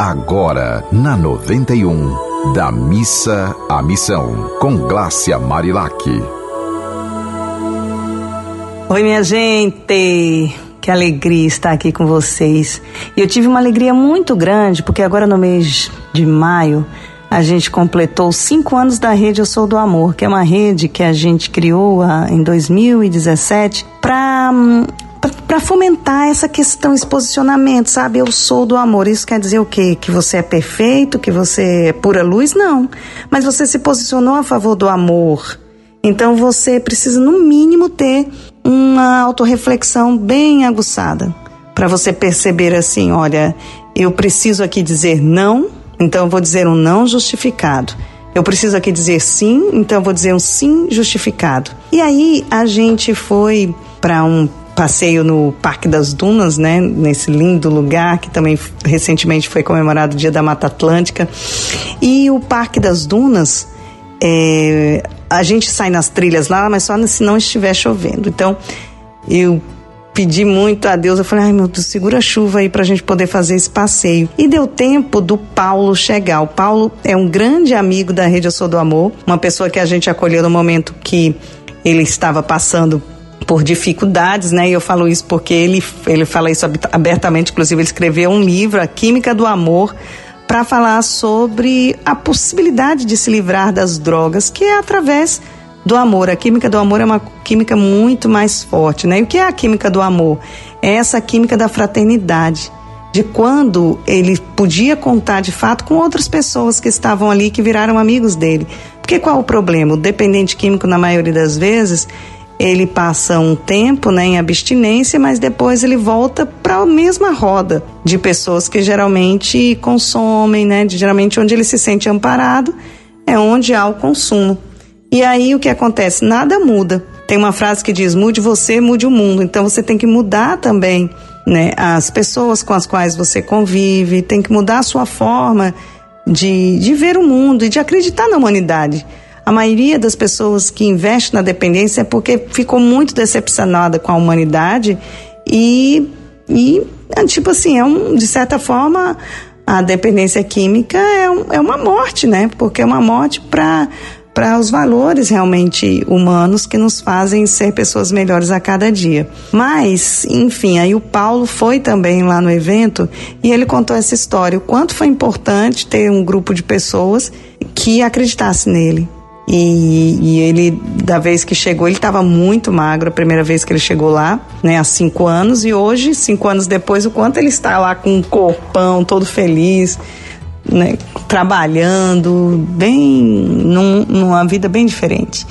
agora na 91, da missa à missão, com Glácia Marilac. Oi, minha gente! Que alegria estar aqui com vocês. E eu tive uma alegria muito grande, porque agora no mês de maio a gente completou cinco anos da rede Eu Sou do Amor, que é uma rede que a gente criou ah, em 2017 para para fomentar essa questão, esse posicionamento, sabe? Eu sou do amor. Isso quer dizer o quê? Que você é perfeito, que você é pura luz? Não. Mas você se posicionou a favor do amor. Então você precisa, no mínimo, ter uma autorreflexão bem aguçada. Para você perceber assim: olha, eu preciso aqui dizer não, então eu vou dizer um não justificado. Eu preciso aqui dizer sim, então eu vou dizer um sim justificado. E aí a gente foi para um passeio no Parque das Dunas, né, nesse lindo lugar que também recentemente foi comemorado o Dia da Mata Atlântica. E o Parque das Dunas, é, a gente sai nas trilhas lá, mas só se não estiver chovendo. Então, eu pedi muito a Deus, eu falei, ai meu Deus, segura a chuva aí pra gente poder fazer esse passeio. E deu tempo do Paulo chegar. O Paulo é um grande amigo da Rede Eu Sou do Amor, uma pessoa que a gente acolheu no momento que ele estava passando por dificuldades, né? E eu falo isso porque ele, ele fala isso abertamente, inclusive ele escreveu um livro, A Química do Amor, para falar sobre a possibilidade de se livrar das drogas, que é através do amor. A química do amor é uma química muito mais forte, né? E o que é a química do amor? É essa química da fraternidade, de quando ele podia contar de fato com outras pessoas que estavam ali que viraram amigos dele. Porque qual o problema? O dependente químico, na maioria das vezes, ele passa um tempo né, em abstinência, mas depois ele volta para a mesma roda de pessoas que geralmente consomem, né? De, geralmente onde ele se sente amparado é onde há o consumo. E aí o que acontece? Nada muda. Tem uma frase que diz: mude você, mude o mundo. Então você tem que mudar também né, as pessoas com as quais você convive, tem que mudar a sua forma de, de ver o mundo e de acreditar na humanidade. A maioria das pessoas que investe na dependência é porque ficou muito decepcionada com a humanidade e, e é, tipo assim, é um, de certa forma, a dependência química é, um, é uma morte, né? Porque é uma morte para para os valores realmente humanos que nos fazem ser pessoas melhores a cada dia. Mas, enfim, aí o Paulo foi também lá no evento e ele contou essa história, o quanto foi importante ter um grupo de pessoas que acreditasse nele, e, e, ele, da vez que chegou, ele estava muito magro, a primeira vez que ele chegou lá, né, há cinco anos. E hoje, cinco anos depois, o quanto ele está lá com um corpão, todo feliz, né, trabalhando, bem, num, numa vida bem diferente.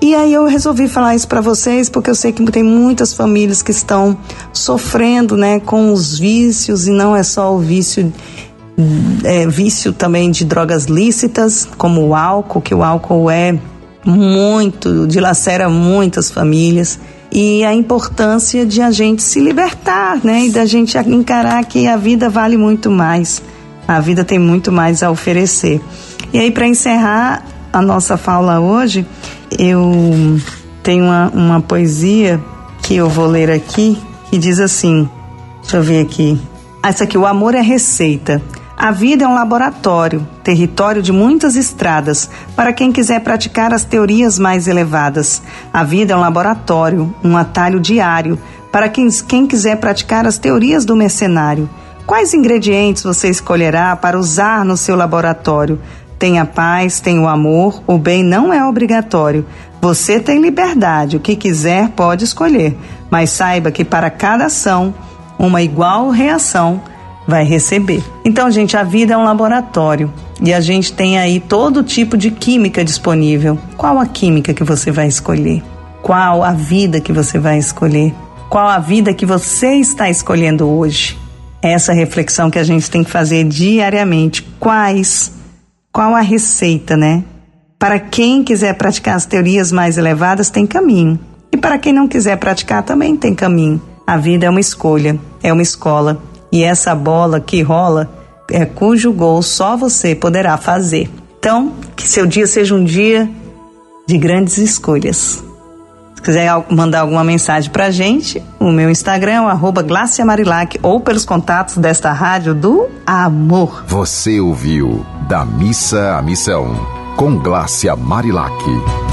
E aí eu resolvi falar isso para vocês porque eu sei que tem muitas famílias que estão sofrendo, né, com os vícios e não é só o vício é, vício também de drogas lícitas, como o álcool, que o álcool é muito, dilacera muitas famílias. E a importância de a gente se libertar, né? E da gente encarar que a vida vale muito mais. A vida tem muito mais a oferecer. E aí, para encerrar a nossa fala hoje, eu tenho uma, uma poesia que eu vou ler aqui, que diz assim: deixa eu ver aqui. Essa aqui, o amor é receita. A vida é um laboratório, território de muitas estradas, para quem quiser praticar as teorias mais elevadas. A vida é um laboratório, um atalho diário, para quem, quem quiser praticar as teorias do mercenário. Quais ingredientes você escolherá para usar no seu laboratório? Tem a paz, tem o amor, o bem não é obrigatório. Você tem liberdade, o que quiser pode escolher, mas saiba que para cada ação, uma igual reação vai receber. Então, gente, a vida é um laboratório e a gente tem aí todo tipo de química disponível. Qual a química que você vai escolher? Qual a vida que você vai escolher? Qual a vida que você está escolhendo hoje? Essa reflexão que a gente tem que fazer diariamente. Quais? Qual a receita, né? Para quem quiser praticar as teorias mais elevadas, tem caminho. E para quem não quiser praticar, também tem caminho. A vida é uma escolha, é uma escola e essa bola que rola é cujo gol só você poderá fazer. Então, que seu dia seja um dia de grandes escolhas. quiser mandar alguma mensagem pra gente, o meu Instagram é arroba Marilac, ou pelos contatos desta rádio do amor. Você ouviu Da Missa à Missão, com Glácia Marilac.